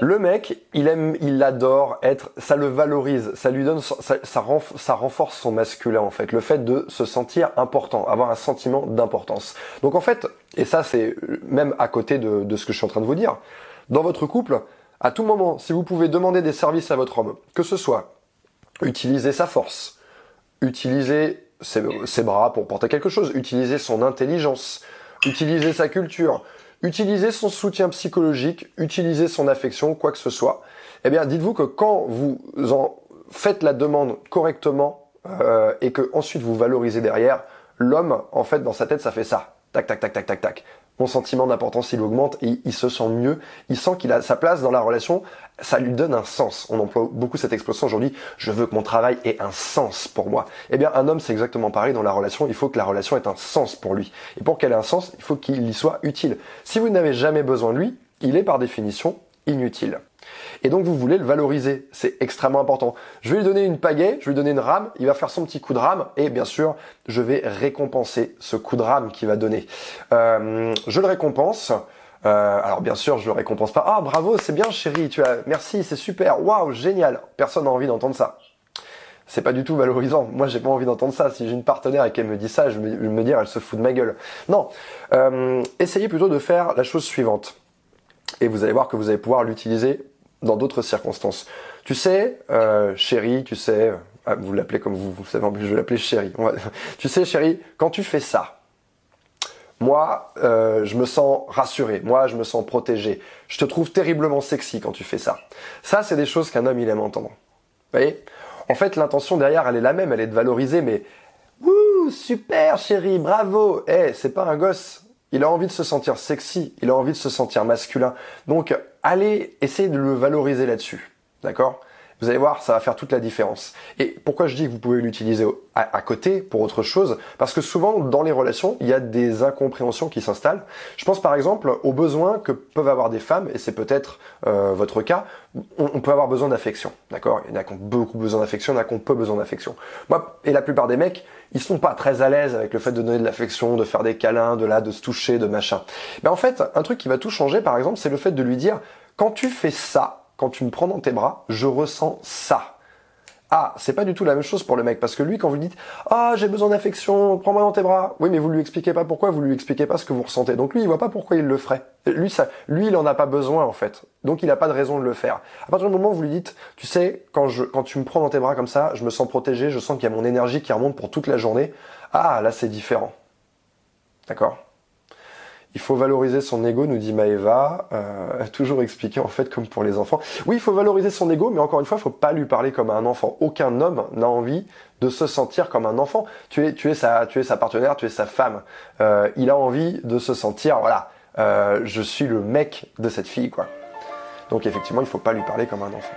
Le mec, il aime, il adore être, ça le valorise, ça lui donne, ça, renforce son masculin en fait, le fait de se sentir important, avoir un sentiment d'importance. Donc en fait, et ça c'est même à côté de ce que je suis en train de vous dire, dans votre couple, à tout moment, si vous pouvez demander des services à votre homme, que ce soit utiliser sa force, utiliser ses, bras pour porter quelque chose, utiliser son intelligence, utiliser sa culture, utiliser son soutien psychologique, utiliser son affection, quoi que ce soit, eh bien dites-vous que quand vous en faites la demande correctement euh, et que ensuite vous valorisez derrière, l'homme, en fait, dans sa tête, ça fait ça. Tac, tac, tac, tac, tac, tac mon sentiment d'importance il augmente et il se sent mieux, il sent qu'il a sa place dans la relation, ça lui donne un sens. On emploie beaucoup cette expression aujourd'hui, je veux que mon travail ait un sens pour moi. Eh bien un homme c'est exactement pareil dans la relation, il faut que la relation ait un sens pour lui. Et pour qu'elle ait un sens, il faut qu'il y soit utile. Si vous n'avez jamais besoin de lui, il est par définition inutile. Et donc vous voulez le valoriser, c'est extrêmement important. Je vais lui donner une pagaie, je vais lui donner une rame, il va faire son petit coup de rame et bien sûr je vais récompenser ce coup de rame qu'il va donner. Euh, je le récompense. Euh, alors bien sûr, je le récompense pas. Ah bravo, c'est bien chérie, tu as, merci, c'est super, waouh, génial. Personne n'a envie d'entendre ça. C'est pas du tout valorisant. Moi, j'ai pas envie d'entendre ça. Si j'ai une partenaire et qu'elle me dit ça, je vais me, dire, elle se fout de ma gueule. Non. Euh, essayez plutôt de faire la chose suivante. Et vous allez voir que vous allez pouvoir l'utiliser dans d'autres circonstances. Tu sais, euh, chérie, tu sais, ah, vous l'appelez comme vous, vous savez, en plus je vais l'appeler chérie. tu sais, chérie, quand tu fais ça, moi, euh, je me sens rassuré, moi, je me sens protégé. Je te trouve terriblement sexy quand tu fais ça. Ça, c'est des choses qu'un homme, il aime entendre. Vous voyez? En fait, l'intention derrière, elle est la même, elle est de valoriser, mais Wouh, super chérie, bravo Eh, c'est pas un gosse, il a envie de se sentir sexy, il a envie de se sentir masculin. Donc allez essayer de le valoriser là-dessus. D'accord? Vous allez voir, ça va faire toute la différence. Et pourquoi je dis que vous pouvez l'utiliser à, côté pour autre chose? Parce que souvent, dans les relations, il y a des incompréhensions qui s'installent. Je pense par exemple aux besoins que peuvent avoir des femmes, et c'est peut-être euh, votre cas. On, peut avoir besoin d'affection, d'accord? Il y en a qui ont beaucoup besoin d'affection, il y en a qui ont peu besoin d'affection. Moi, et la plupart des mecs, ils sont pas très à l'aise avec le fait de donner de l'affection, de faire des câlins, de là, de se toucher, de machin. Mais en fait, un truc qui va tout changer, par exemple, c'est le fait de lui dire, quand tu fais ça, quand tu me prends dans tes bras, je ressens ça. Ah, c'est pas du tout la même chose pour le mec, parce que lui, quand vous lui dites Ah, j'ai besoin d'affection, prends-moi dans tes bras. Oui, mais vous lui expliquez pas pourquoi, vous lui expliquez pas ce que vous ressentez. Donc lui, il voit pas pourquoi il le ferait. Lui, ça, lui, il en a pas besoin, en fait. Donc il a pas de raison de le faire. À partir du moment où vous lui dites, tu sais, quand je, quand tu me prends dans tes bras comme ça, je me sens protégé, je sens qu'il y a mon énergie qui remonte pour toute la journée. Ah, là, c'est différent. D'accord? Il faut valoriser son ego, nous dit Maeva, euh, toujours expliqué en fait comme pour les enfants. Oui, il faut valoriser son ego, mais encore une fois, il faut pas lui parler comme un enfant. Aucun homme n'a envie de se sentir comme un enfant. Tu es, tu es sa, tu es sa partenaire, tu es sa femme. Euh, il a envie de se sentir, voilà, euh, je suis le mec de cette fille, quoi. Donc effectivement, il faut pas lui parler comme un enfant.